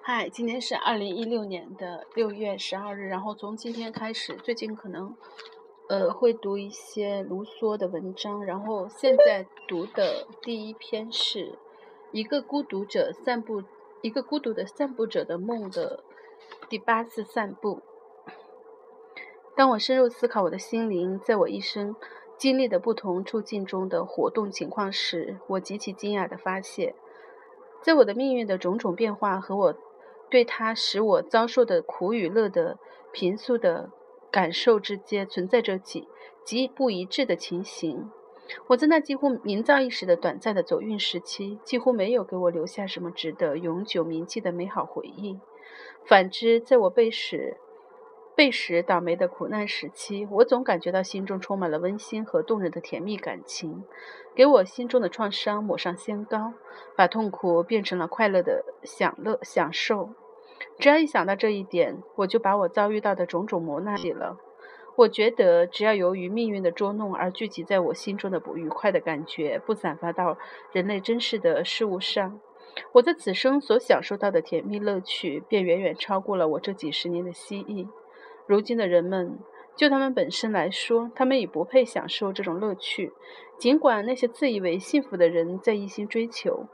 嗨，今天是二零一六年的六月十二日。然后从今天开始，最近可能呃会读一些卢梭的文章。然后现在读的第一篇是一个孤独者散步，一个孤独的散步者的梦的第八次散步。当我深入思考我的心灵在我一生经历的不同处境中的活动情况时，我极其惊讶地发现，在我的命运的种种变化和我对他使我遭受的苦与乐的平素的感受之间，存在着极极不一致的情形。我在那几乎名噪一时的短暂的走运时期，几乎没有给我留下什么值得永久铭记的美好回忆。反之，在我被使被使倒霉的苦难时期，我总感觉到心中充满了温馨和动人的甜蜜感情，给我心中的创伤抹上仙膏，把痛苦变成了快乐的享乐享受。只要一想到这一点，我就把我遭遇到的种种磨难记了。我觉得，只要由于命运的捉弄而聚集在我心中的不愉快的感觉不散发到人类真实的事物上，我在此生所享受到的甜蜜乐趣，便远远超过了我这几十年的蜥蜴。如今的人们，就他们本身来说，他们已不配享受这种乐趣。尽管那些自以为幸福的人在一心追求。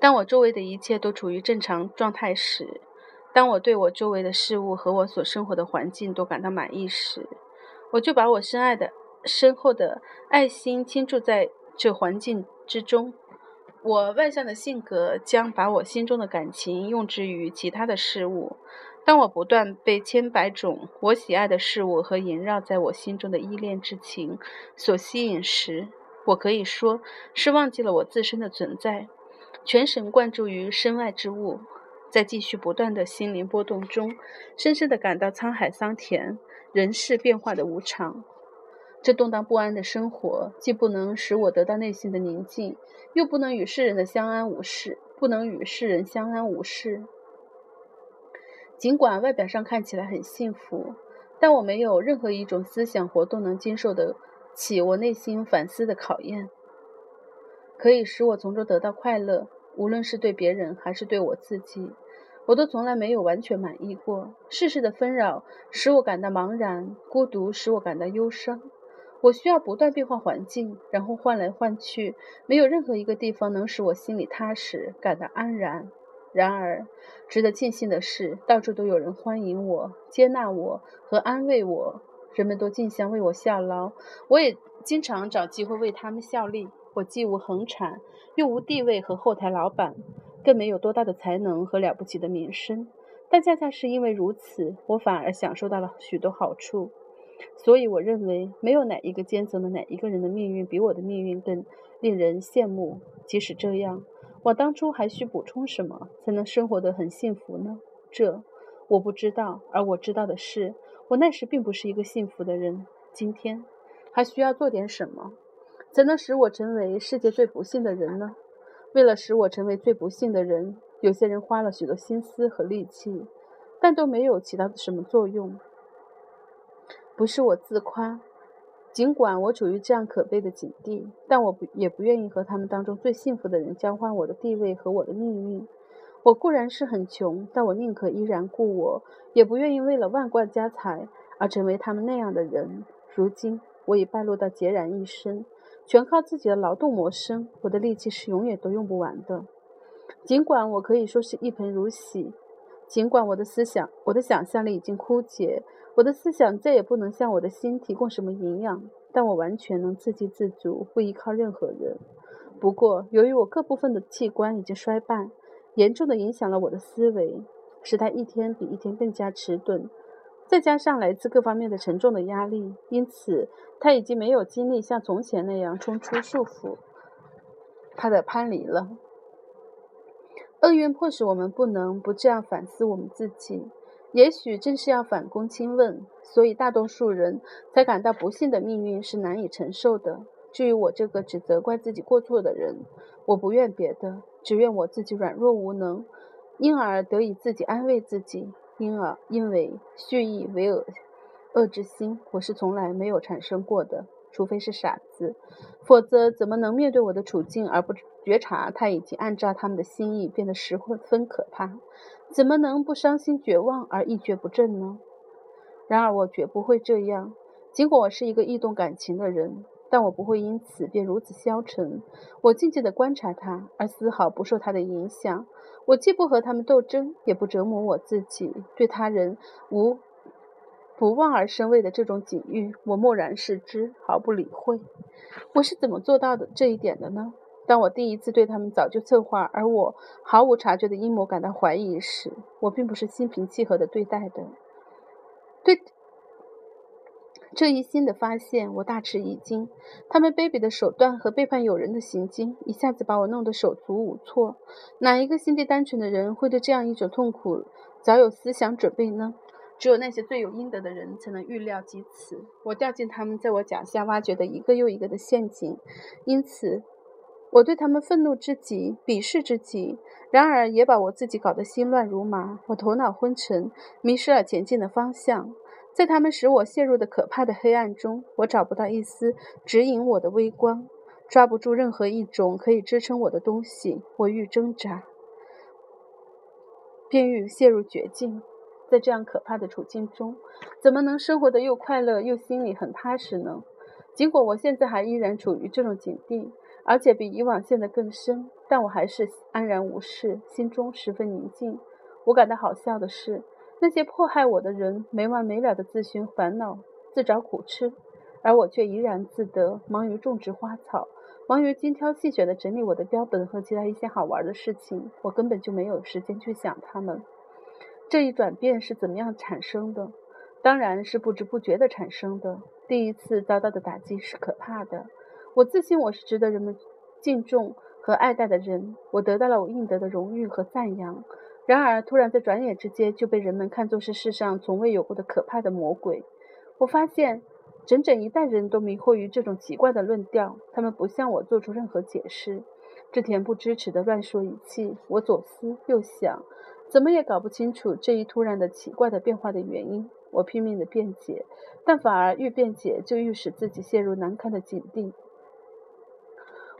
当我周围的一切都处于正常状态时，当我对我周围的事物和我所生活的环境都感到满意时，我就把我深爱的、深厚的爱心倾注在这环境之中。我外向的性格将把我心中的感情用之于其他的事物。当我不断被千百种我喜爱的事物和萦绕在我心中的依恋之情所吸引时，我可以说是忘记了我自身的存在，全神贯注于身外之物，在继续不断的心灵波动中，深深地感到沧海桑田、人事变化的无常。这动荡不安的生活，既不能使我得到内心的宁静，又不能与世人的相安无事，不能与世人相安无事。尽管外表上看起来很幸福，但我没有任何一种思想活动能经受得起我内心反思的考验，可以使我从中得到快乐。无论是对别人还是对我自己，我都从来没有完全满意过。世事的纷扰使我感到茫然，孤独使我感到忧伤。我需要不断变换环境，然后换来换去，没有任何一个地方能使我心里踏实，感到安然。然而，值得庆幸的是，到处都有人欢迎我、接纳我和安慰我。人们都竞相为我效劳，我也经常找机会为他们效力。我既无横产，又无地位和后台老板，更没有多大的才能和了不起的名声。但恰恰是因为如此，我反而享受到了许多好处。所以，我认为没有哪一个阶层的哪一个人的命运比我的命运更令人羡慕。即使这样。我当初还需补充什么才能生活得很幸福呢？这我不知道，而我知道的是，我那时并不是一个幸福的人。今天还需要做点什么，才能使我成为世界最不幸的人呢？为了使我成为最不幸的人，有些人花了许多心思和力气，但都没有起到什么作用。不是我自夸。尽管我处于这样可悲的境地，但我不也不愿意和他们当中最幸福的人交换我的地位和我的命运。我固然是很穷，但我宁可依然故我，也不愿意为了万贯家财而成为他们那样的人。如今我已败落到孑然一身，全靠自己的劳动谋生，我的力气是永远都用不完的。尽管我可以说是一盆如洗，尽管我的思想、我的想象力已经枯竭。我的思想再也不能向我的心提供什么营养，但我完全能自给自足，不依靠任何人。不过，由于我各部分的器官已经衰败，严重的影响了我的思维，使它一天比一天更加迟钝。再加上来自各方面的沉重的压力，因此他已经没有精力像从前那样冲出束缚他的攀篱了。厄运迫使我们不能不这样反思我们自己。也许正是要反躬亲问，所以大多数人才感到不幸的命运是难以承受的。至于我这个只责怪自己过错的人，我不怨别的，只怨我自己软弱无能，因而得以自己安慰自己。因而，因为蓄意为恶恶之心，我是从来没有产生过的，除非是傻子，否则怎么能面对我的处境而不觉察他已经按照他们的心意变得十分可怕，怎么能不伤心绝望而一蹶不振呢？然而我绝不会这样，尽管我是一个易动感情的人，但我不会因此便如此消沉。我静静地观察他，而丝毫不受他的影响。我既不和他们斗争，也不折磨我自己。对他人无不望而生畏的这种境遇，我漠然视之，毫不理会。我是怎么做到的这一点的呢？当我第一次对他们早就策划而我毫无察觉的阴谋感到怀疑时，我并不是心平气和的对待的。对这一新的发现，我大吃一惊。他们卑鄙的手段和背叛友人的行径，一下子把我弄得手足无措。哪一个心地单纯的人会对这样一种痛苦早有思想准备呢？只有那些罪有应得的人才能预料及此。我掉进他们在我脚下挖掘的一个又一个的陷阱，因此我对他们愤怒之极，鄙视之极。然而也把我自己搞得心乱如麻，我头脑昏沉，迷失了前进的方向。在他们使我陷入的可怕的黑暗中，我找不到一丝指引我的微光，抓不住任何一种可以支撑我的东西。我愈挣扎，便愈陷入绝境。在这样可怕的处境中，怎么能生活得又快乐又心里很踏实呢？尽管我现在还依然处于这种境地，而且比以往陷得更深。但我还是安然无事，心中十分宁静。我感到好笑的是，那些迫害我的人没完没了的自寻烦恼、自找苦吃，而我却怡然自得，忙于种植花草，忙于精挑细选地整理我的标本和其他一些好玩的事情。我根本就没有时间去想他们。这一转变是怎么样产生的？当然是不知不觉地产生的。第一次遭到的打击是可怕的。我自信我是值得人们敬重。和爱戴的人，我得到了我应得的荣誉和赞扬。然而，突然在转眼之间就被人们看作是世上从未有过的可怕的魔鬼。我发现，整整一代人都迷惑于这种奇怪的论调，他们不向我做出任何解释，只恬不知耻地乱说一气。我左思右想，怎么也搞不清楚这一突然的奇怪的变化的原因。我拼命地辩解，但反而愈辩解就愈使自己陷入难堪的境地。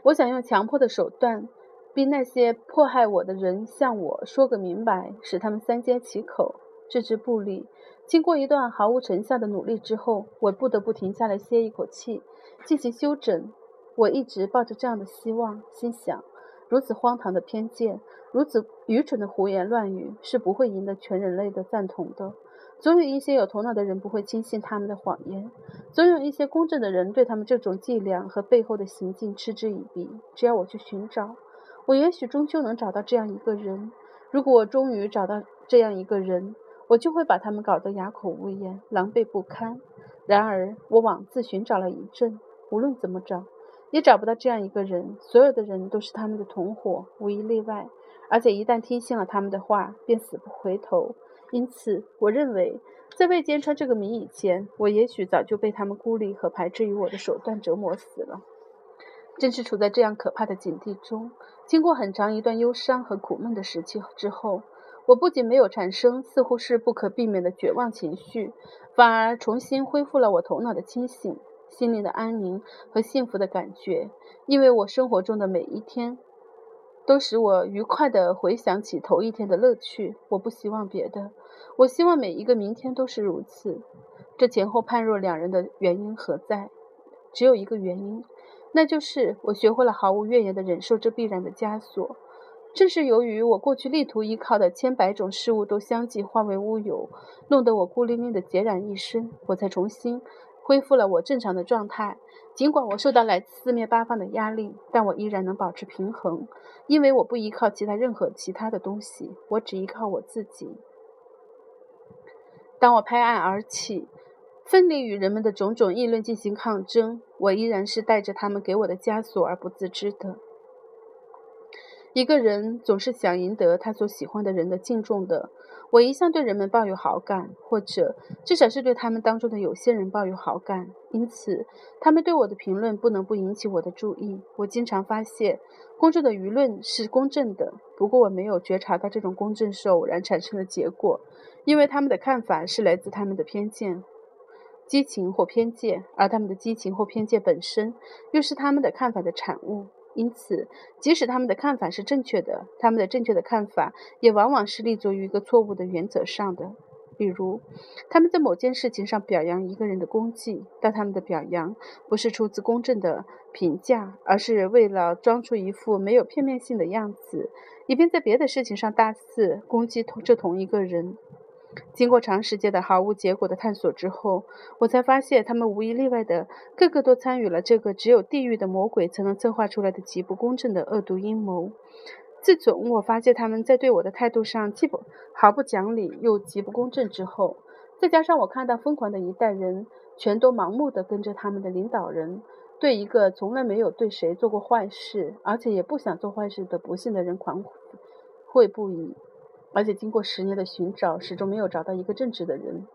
我想用强迫的手段，逼那些迫害我的人向我说个明白，使他们三缄其口，置之不理。经过一段毫无成效的努力之后，我不得不停下来歇一口气，进行休整。我一直抱着这样的希望，心想：如此荒唐的偏见，如此愚蠢的胡言乱语，是不会赢得全人类的赞同的。总有一些有头脑的人不会轻信他们的谎言，总有一些公正的人对他们这种伎俩和背后的行径嗤之以鼻。只要我去寻找，我也许终究能找到这样一个人。如果我终于找到这样一个人，我就会把他们搞得哑口无言、狼狈不堪。然而，我枉自寻找了一阵，无论怎么找，也找不到这样一个人。所有的人都是他们的同伙，无一例外。而且，一旦听信了他们的话，便死不回头。因此，我认为，在未揭穿这个谜以前，我也许早就被他们孤立和排斥于我的手段折磨死了。正是处在这样可怕的境地中，经过很长一段忧伤和苦闷的时期之后，我不仅没有产生似乎是不可避免的绝望情绪，反而重新恢复了我头脑的清醒、心灵的安宁和幸福的感觉。因为我生活中的每一天。都使我愉快地回想起头一天的乐趣。我不希望别的，我希望每一个明天都是如此。这前后判若两人的原因何在？只有一个原因，那就是我学会了毫无怨言地忍受这必然的枷锁。正是由于我过去力图依靠的千百种事物都相继化为乌有，弄得我孤零零的孑然一身，我才重新恢复了我正常的状态。尽管我受到来自四面八方的压力，但我依然能保持平衡，因为我不依靠其他任何其他的东西，我只依靠我自己。当我拍案而起，奋力与人们的种种议论进行抗争，我依然是带着他们给我的枷锁而不自知的。一个人总是想赢得他所喜欢的人的敬重的。我一向对人们抱有好感，或者至少是对他们当中的有些人抱有好感，因此他们对我的评论不能不引起我的注意。我经常发现公众的舆论是公正的，不过我没有觉察到这种公正是偶然产生的结果，因为他们的看法是来自他们的偏见、激情或偏见，而他们的激情或偏见本身又是他们的看法的产物。因此，即使他们的看法是正确的，他们的正确的看法也往往是立足于一个错误的原则上的。比如，他们在某件事情上表扬一个人的功绩，但他们的表扬不是出自公正的评价，而是为了装出一副没有片面性的样子，以便在别的事情上大肆攻击同这同一个人。经过长时间的毫无结果的探索之后，我才发现，他们无一例外的个个都参与了这个只有地狱的魔鬼才能策划出来的极不公正的恶毒阴谋。自从我发现他们在对我的态度上既不毫不讲理又极不公正之后，再加上我看到疯狂的一代人全都盲目的跟着他们的领导人，对一个从来没有对谁做过坏事，而且也不想做坏事的不幸的人狂悔不已。而且经过十年的寻找，始终没有找到一个正直的人。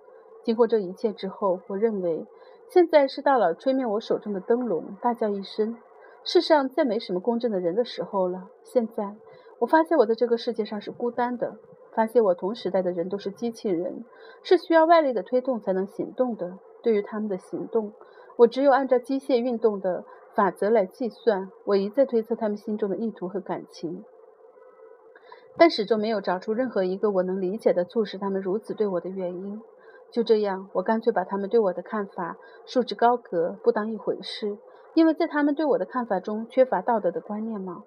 经过这一切之后，我认为现在是到了吹灭我手中的灯笼，大叫一声：“世上再没什么公正的人的时候了。”现在，我发现我在这个世界上是孤单的，发现我同时代的人都是机器人，是需要外力的推动才能行动的。对于他们的行动，我只有按照机械运动的法则来计算。我一再推测他们心中的意图和感情。但始终没有找出任何一个我能理解的促使他们如此对我的原因。就这样，我干脆把他们对我的看法束之高阁，不当一回事。因为在他们对我的看法中缺乏道德的观念吗？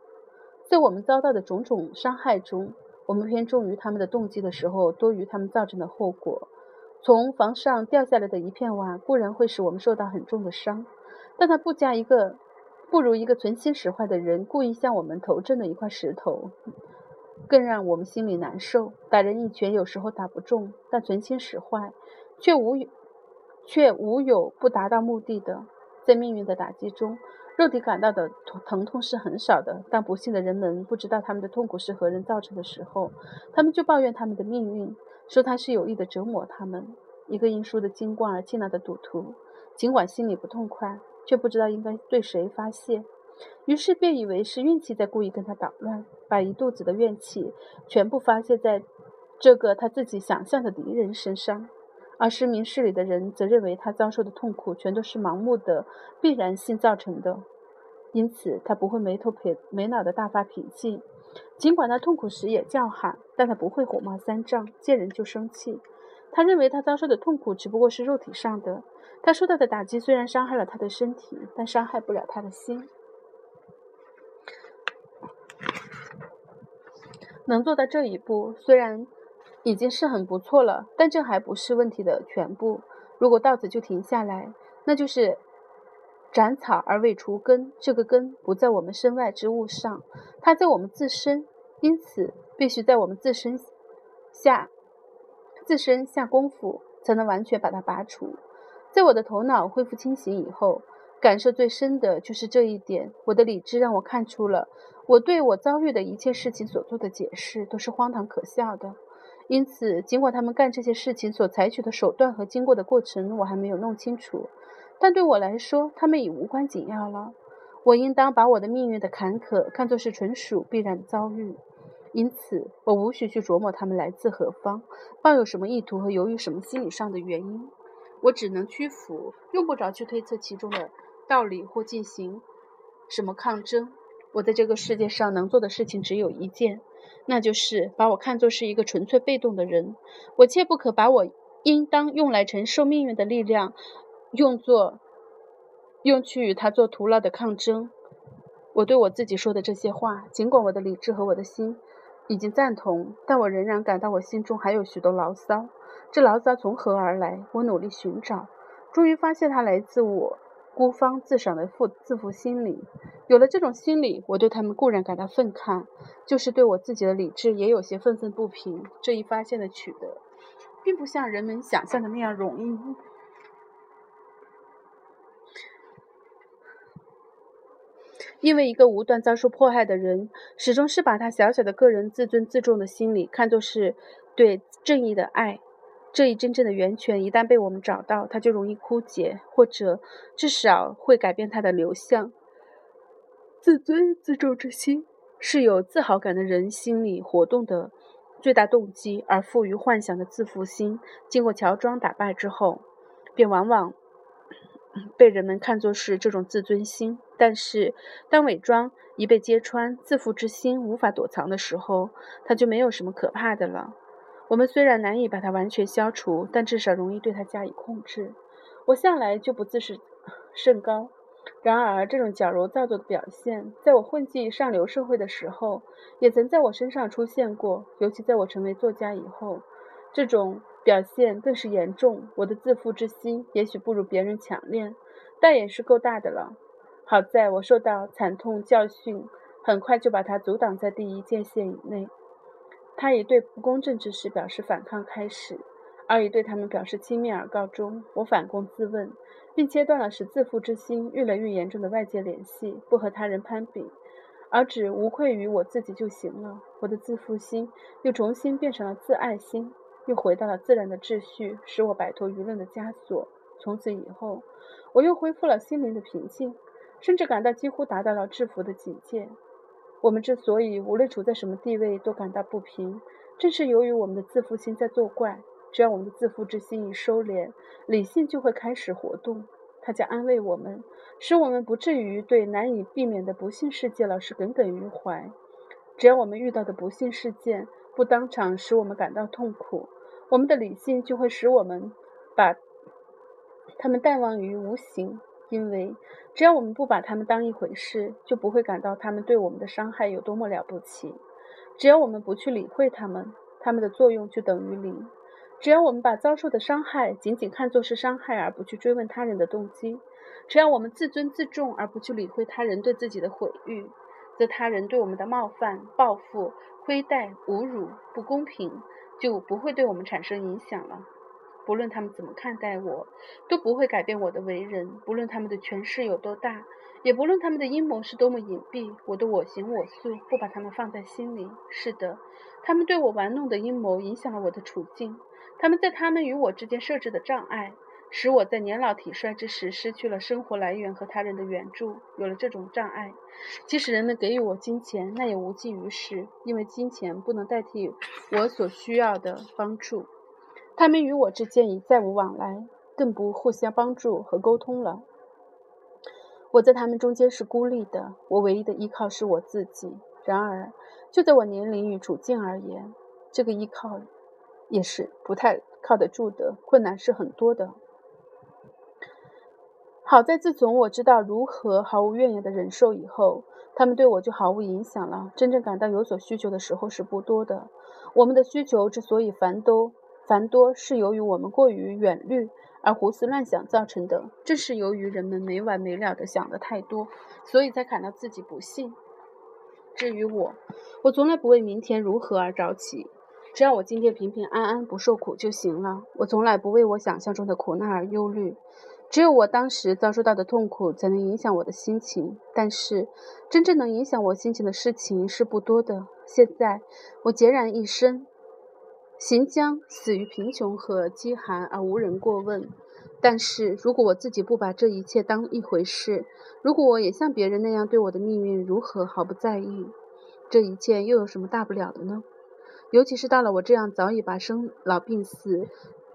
在我们遭到的种种伤害中，我们偏重于他们的动机的时候，多于他们造成的后果。从房上掉下来的一片瓦固然会使我们受到很重的伤，但它不加一个，不如一个存心使坏的人故意向我们投掷的一块石头。更让我们心里难受。打人一拳有时候打不中，但存心使坏，却无却无有不达到目的的。在命运的打击中，肉体感到的疼痛是很少的。但不幸的人们不知道他们的痛苦是何人造成的时候，他们就抱怨他们的命运，说他是有意的折磨他们。一个因输的精光而气恼的赌徒，尽管心里不痛快，却不知道应该对谁发泄。于是便以为是运气在故意跟他捣乱，把一肚子的怨气全部发泄在这个他自己想象的敌人身上，而失明事理的人则认为他遭受的痛苦全都是盲目的必然性造成的，因此他不会没头撇没脑的大发脾气，尽管他痛苦时也叫喊，但他不会火冒三丈，见人就生气。他认为他遭受的痛苦只不过是肉体上的，他受到的打击虽然伤害了他的身体，但伤害不了他的心。能做到这一步，虽然已经是很不错了，但这还不是问题的全部。如果到此就停下来，那就是斩草而未除根。这个根不在我们身外之物上，它在我们自身，因此必须在我们自身下自身下功夫，才能完全把它拔除。在我的头脑恢复清醒以后，感受最深的就是这一点。我的理智让我看出了。我对我遭遇的一切事情所做的解释都是荒唐可笑的，因此，尽管他们干这些事情所采取的手段和经过的过程我还没有弄清楚，但对我来说，他们已无关紧要了。我应当把我的命运的坎坷看作是纯属必然遭遇，因此，我无需去琢磨他们来自何方，抱有什么意图和由于什么心理上的原因。我只能屈服，用不着去推测其中的道理或进行什么抗争。我在这个世界上能做的事情只有一件，那就是把我看作是一个纯粹被动的人。我切不可把我应当用来承受命运的力量，用作用去与他做徒劳的抗争。我对我自己说的这些话，尽管我的理智和我的心已经赞同，但我仍然感到我心中还有许多牢骚。这牢骚从何而来？我努力寻找，终于发现它来自我。孤芳自赏的负自负心理，有了这种心理，我对他们固然感到愤慨，就是对我自己的理智也有些愤愤不平。这一发现的取得，并不像人们想象的那样容易，因为一个无端遭受迫害的人，始终是把他小小的个人自尊自重的心理看作是对正义的爱。这一真正的源泉一旦被我们找到，它就容易枯竭，或者至少会改变它的流向。自尊自重之心是有自豪感的人心理活动的最大动机，而富于幻想的自负心，经过乔装打扮之后，便往往 被人们看作是这种自尊心。但是，当伪装一被揭穿，自负之心无法躲藏的时候，它就没有什么可怕的了。我们虽然难以把它完全消除，但至少容易对它加以控制。我向来就不自视甚高，然而这种矫揉造作的表现，在我混迹上流社会的时候，也曾在我身上出现过。尤其在我成为作家以后，这种表现更是严重。我的自负之心也许不如别人强烈，但也是够大的了。好在我受到惨痛教训，很快就把它阻挡在第一界限以内。他以对不公正之事表示反抗开始，而以对他们表示轻蔑而告终。我反躬自问，并切断了使自负之心越来越严重的外界联系，不和他人攀比，而只无愧于我自己就行了。我的自负心又重新变成了自爱心，又回到了自然的秩序，使我摆脱舆论的枷锁。从此以后，我又恢复了心灵的平静，甚至感到几乎达到了制服的境界。我们之所以无论处在什么地位都感到不平，正是由于我们的自负心在作怪。只要我们的自负之心一收敛，理性就会开始活动，它将安慰我们，使我们不至于对难以避免的不幸事件老是耿耿于怀。只要我们遇到的不幸事件不当场使我们感到痛苦，我们的理性就会使我们把它们淡忘于无形。因为只要我们不把他们当一回事，就不会感到他们对我们的伤害有多么了不起。只要我们不去理会他们，他们的作用就等于零。只要我们把遭受的伤害仅仅看作是伤害，而不去追问他人的动机；只要我们自尊自重，而不去理会他人对自己的毁誉，则他人对我们的冒犯、报复、亏待、侮辱、不公平就不会对我们产生影响了。不论他们怎么看待我，都不会改变我的为人；不论他们的权势有多大，也不论他们的阴谋是多么隐蔽，我的我行我素不把他们放在心里。是的，他们对我玩弄的阴谋影响了我的处境，他们在他们与我之间设置的障碍，使我在年老体衰之时失去了生活来源和他人的援助。有了这种障碍，即使人们给予我金钱，那也无济于事，因为金钱不能代替我所需要的帮助。他们与我之间已再无往来，更不互相帮助和沟通了。我在他们中间是孤立的，我唯一的依靠是我自己。然而，就在我年龄与处境而言，这个依靠也是不太靠得住的，困难是很多的。好在自从我知道如何毫无怨言的忍受以后，他们对我就毫无影响了。真正感到有所需求的时候是不多的。我们的需求之所以繁多。繁多是由于我们过于远虑而胡思乱想造成的，正是由于人们没完没了的想的太多，所以才感到自己不幸。至于我，我从来不为明天如何而着急，只要我今天平平安安不受苦就行了。我从来不为我想象中的苦难而忧虑，只有我当时遭受到的痛苦才能影响我的心情。但是，真正能影响我心情的事情是不多的。现在，我孑然一身。行将死于贫穷和饥寒而无人过问。但是如果我自己不把这一切当一回事，如果我也像别人那样对我的命运如何毫不在意，这一切又有什么大不了的呢？尤其是到了我这样早已把生老病死、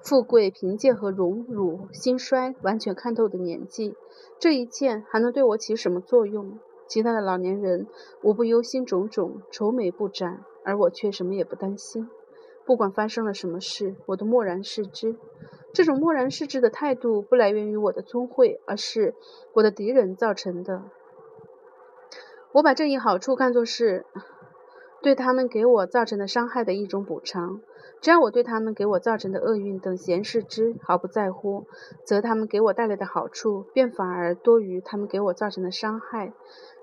富贵贫贱和荣辱、兴衰完全看透的年纪，这一切还能对我起什么作用？其他的老年人无不忧心忡忡、愁眉不展，而我却什么也不担心。不管发生了什么事，我都漠然视之。这种漠然视之的态度，不来源于我的聪慧，而是我的敌人造成的。我把这一好处看作是对他们给我造成的伤害的一种补偿。只要我对他们给我造成的厄运等闲视之，毫不在乎，则他们给我带来的好处便反而多于他们给我造成的伤害。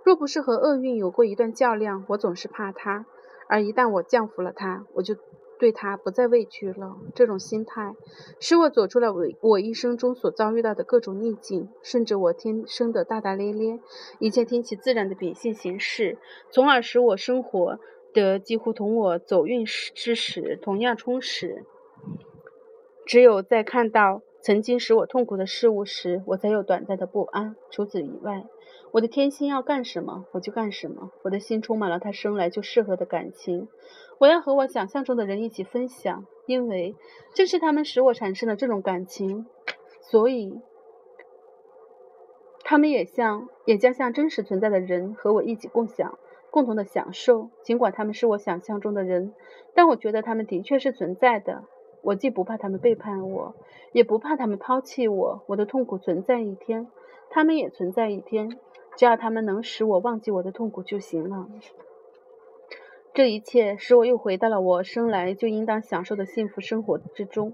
若不是和厄运有过一段较量，我总是怕他；而一旦我降服了他，我就。对他不再畏惧了。这种心态使我走出了我我一生中所遭遇到的各种逆境，甚至我天生的大大咧咧，一切听其自然的秉性行事，从而使我生活的几乎同我走运时之时同样充实。只有在看到曾经使我痛苦的事物时，我才有短暂的不安。除此以外，我的天心要干什么，我就干什么。我的心充满了他生来就适合的感情。我要和我想象中的人一起分享，因为正是他们使我产生了这种感情，所以他。们也像也将像真实存在的人和我一起共享共同的享受。尽管他们是我想象中的人，但我觉得他们的确是存在的。我既不怕他们背叛我，也不怕他们抛弃我。我的痛苦存在一天，他们也存在一天。只要他们能使我忘记我的痛苦就行了。这一切使我又回到了我生来就应当享受的幸福生活之中。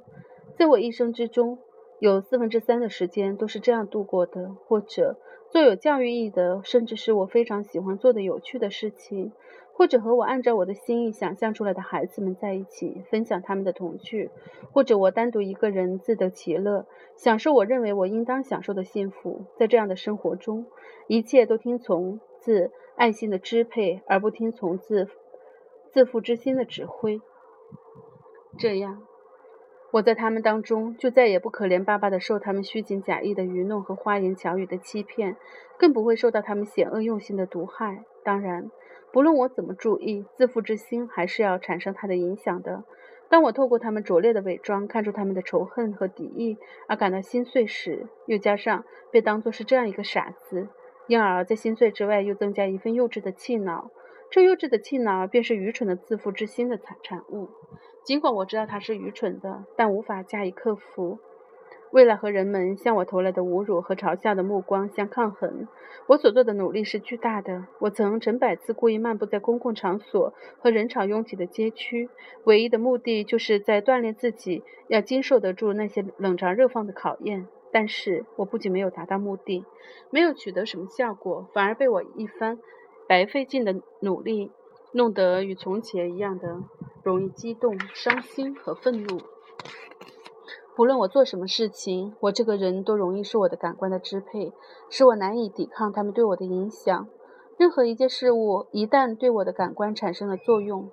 在我一生之中，有四分之三的时间都是这样度过的，或者做有教育意义的，甚至是我非常喜欢做的有趣的事情。或者和我按照我的心意想象出来的孩子们在一起，分享他们的童趣；或者我单独一个人自得其乐，享受我认为我应当享受的幸福。在这样的生活中，一切都听从自爱心的支配，而不听从自自负之心的指挥。这样，我在他们当中就再也不可怜巴巴地受他们虚情假意的愚弄和花言巧语的欺骗，更不会受到他们险恶用心的毒害。当然。不论我怎么注意，自负之心还是要产生它的影响的。当我透过他们拙劣的伪装，看出他们的仇恨和敌意而感到心碎时，又加上被当作是这样一个傻子，因而，在心碎之外又增加一份幼稚的气恼。这幼稚的气恼便是愚蠢的自负之心的产产物。尽管我知道它是愚蠢的，但无法加以克服。为了和人们向我投来的侮辱和嘲笑的目光相抗衡，我所做的努力是巨大的。我曾成百次故意漫步在公共场所和人潮拥挤的街区，唯一的目的就是在锻炼自己要经受得住那些冷嘲热讽的考验。但是我不仅没有达到目的，没有取得什么效果，反而被我一番白费劲的努力弄得与从前一样的容易激动、伤心和愤怒。无论我做什么事情，我这个人都容易受我的感官的支配，使我难以抵抗他们对我的影响。任何一件事物一旦对我的感官产生了作用，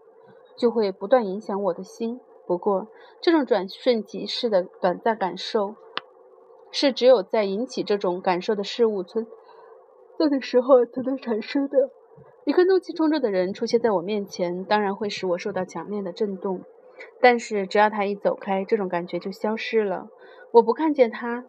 就会不断影响我的心。不过，这种转瞬即逝的短暂感受，是只有在引起这种感受的事物存在的时候才能产生的。一个怒气冲冲的人出现在我面前，当然会使我受到强烈的震动。但是，只要他一走开，这种感觉就消失了。我不看见他，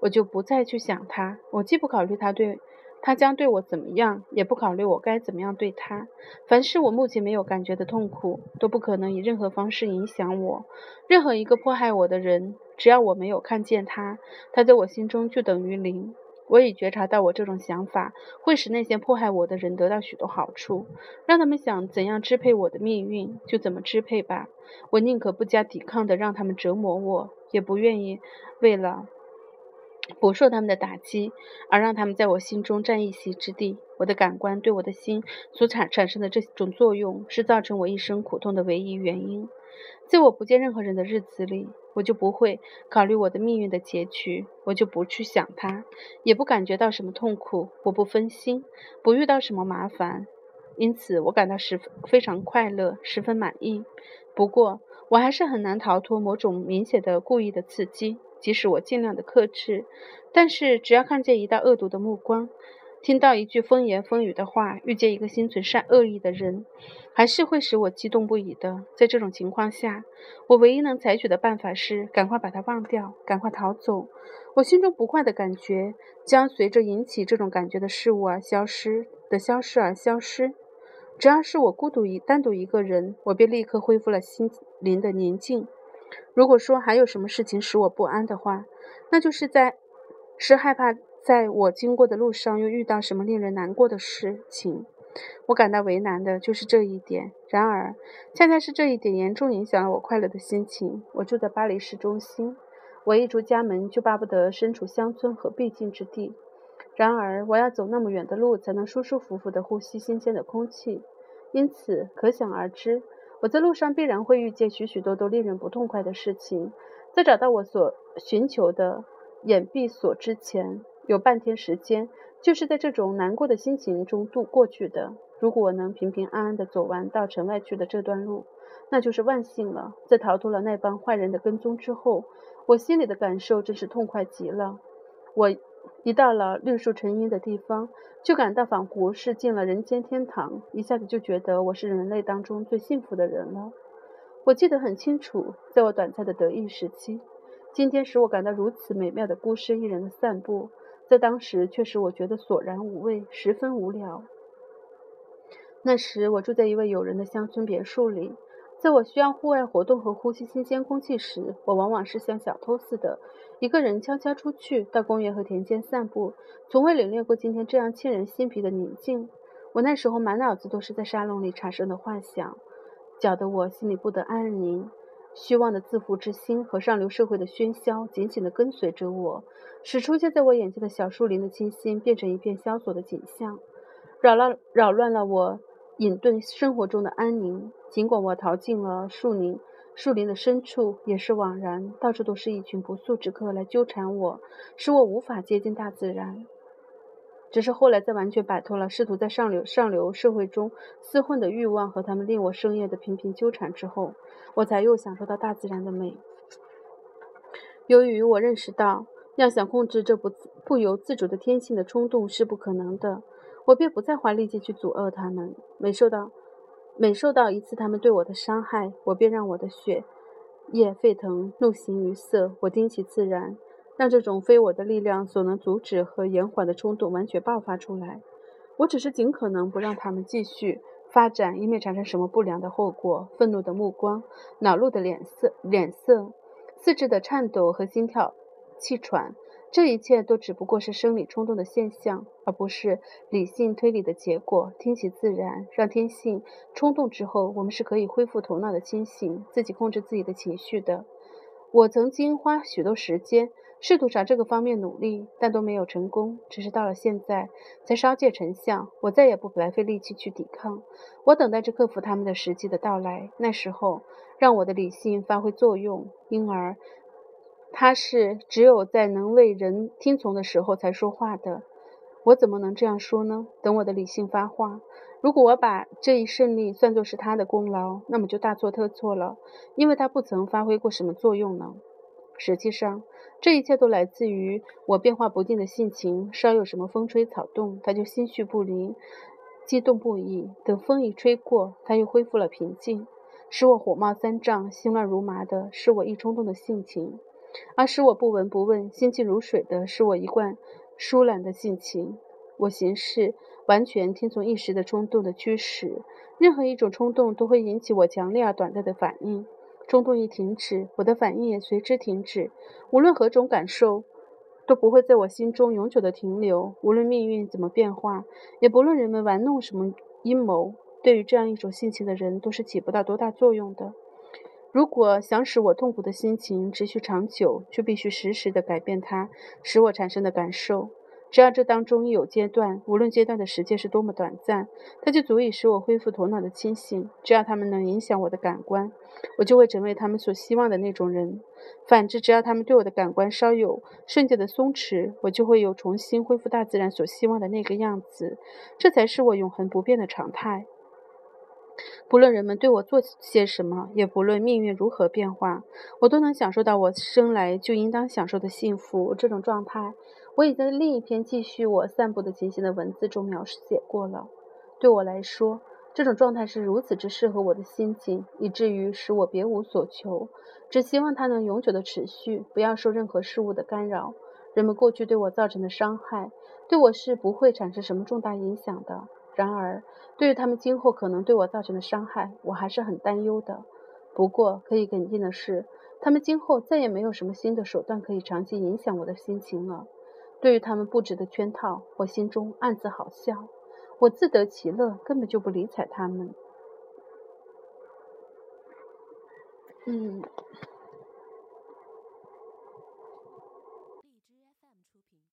我就不再去想他。我既不考虑他对他将对我怎么样，也不考虑我该怎么样对他。凡是我目前没有感觉的痛苦，都不可能以任何方式影响我。任何一个迫害我的人，只要我没有看见他，他在我心中就等于零。我已觉察到，我这种想法会使那些迫害我的人得到许多好处。让他们想怎样支配我的命运，就怎么支配吧。我宁可不加抵抗的让他们折磨我，也不愿意为了不受他们的打击而让他们在我心中占一席之地。我的感官对我的心所产产生的这种作用，是造成我一生苦痛的唯一原因。在我不见任何人的日子里，我就不会考虑我的命运的结局，我就不去想它，也不感觉到什么痛苦，我不分心，不遇到什么麻烦，因此我感到十分非常快乐，十分满意。不过，我还是很难逃脱某种明显的故意的刺激，即使我尽量的克制，但是只要看见一道恶毒的目光。听到一句风言风语的话，遇见一个心存善恶意的人，还是会使我激动不已的。在这种情况下，我唯一能采取的办法是赶快把它忘掉，赶快逃走。我心中不快的感觉将随着引起这种感觉的事物而消失的消失而消失。只要是我孤独一单独一个人，我便立刻恢复了心灵的宁静。如果说还有什么事情使我不安的话，那就是在是害怕。在我经过的路上，又遇到什么令人难过的事情？我感到为难的就是这一点。然而，恰恰是这一点严重影响了我快乐的心情。我住在巴黎市中心，我一出家门就巴不得身处乡村和僻静之地。然而，我要走那么远的路，才能舒舒服服地呼吸新鲜的空气。因此，可想而知，我在路上必然会遇见许许多多令人不痛快的事情。在找到我所寻求的掩蔽所之前，有半天时间，就是在这种难过的心情中度过去的。如果我能平平安安地走完到城外去的这段路，那就是万幸了。在逃脱了那帮坏人的跟踪之后，我心里的感受真是痛快极了。我一到了绿树成荫的地方，就感到仿佛是进了人间天堂，一下子就觉得我是人类当中最幸福的人了。我记得很清楚，在我短暂的得意时期，今天使我感到如此美妙的孤身一人的散步。在当时却使我觉得索然无味，十分无聊。那时我住在一位友人的乡村别墅里，在我需要户外活动和呼吸新鲜空气时，我往往是像小偷似的，一个人悄悄出去到公园和田间散步，从未领略过今天这样沁人心脾的宁静。我那时候满脑子都是在沙龙里产生的幻想，搅得我心里不得安宁。虚妄的自负之心和上流社会的喧嚣紧紧地跟随着我，使出现在我眼前的小树林的清新变成一片萧索的景象，扰乱扰乱了我隐遁生活中的安宁。尽管我逃进了树林，树林的深处也是枉然，到处都是一群不速之客来纠缠我，使我无法接近大自然。只是后来，在完全摆脱了试图在上流上流社会中厮混的欲望和他们令我生厌的频频纠缠之后，我才又享受到大自然的美。由于我认识到，要想控制这不不由自主的天性的冲动是不可能的，我便不再花力气去阻遏他们。每受到每受到一次他们对我的伤害，我便让我的血液沸腾，怒形于色，我听其自然。让这种非我的力量所能阻止和延缓的冲动完全爆发出来。我只是尽可能不让他们继续发展，以免产生什么不良的后果。愤怒的目光，恼怒的脸色，脸色，四肢的颤抖和心跳、气喘，这一切都只不过是生理冲动的现象，而不是理性推理的结果。听其自然，让天性冲动之后，我们是可以恢复头脑的清醒，自己控制自己的情绪的。我曾经花许多时间。试图朝这个方面努力，但都没有成功。只是到了现在，才稍见成效。我再也不白费力气去抵抗。我等待着克服他们的时机的到来。那时候，让我的理性发挥作用。因而，他是只有在能为人听从的时候才说话的。我怎么能这样说呢？等我的理性发话。如果我把这一胜利算作是他的功劳，那么就大错特错了，因为他不曾发挥过什么作用呢？实际上，这一切都来自于我变化不定的性情。稍有什么风吹草动，他就心绪不宁，激动不已；等风一吹过，他又恢复了平静。使我火冒三丈、心乱如麻的是我易冲动的性情，而使我不闻不问、心静如水的是我一贯疏懒的性情。我行事完全听从一时的冲动的驱使，任何一种冲动都会引起我强烈而短暂的反应。冲动一停止，我的反应也随之停止。无论何种感受，都不会在我心中永久的停留。无论命运怎么变化，也不论人们玩弄什么阴谋，对于这样一种性情的人，都是起不到多大作用的。如果想使我痛苦的心情持续长久，就必须时时的改变它使我产生的感受。只要这当中一有阶段，无论阶段的时间是多么短暂，它就足以使我恢复头脑的清醒。只要他们能影响我的感官，我就会成为他们所希望的那种人；反之，只要他们对我的感官稍有瞬间的松弛，我就会有重新恢复大自然所希望的那个样子。这才是我永恒不变的常态。不论人们对我做些什么，也不论命运如何变化，我都能享受到我生来就应当享受的幸福。这种状态。我已在另一篇继续我散步的情形的文字中描写过了。对我来说，这种状态是如此之适合我的心境，以至于使我别无所求，只希望它能永久的持续，不要受任何事物的干扰。人们过去对我造成的伤害，对我是不会产生什么重大影响的。然而，对于他们今后可能对我造成的伤害，我还是很担忧的。不过，可以肯定的是，他们今后再也没有什么新的手段可以长期影响我的心情了。对于他们布置的圈套，我心中暗自好笑，我自得其乐，根本就不理睬他们。嗯。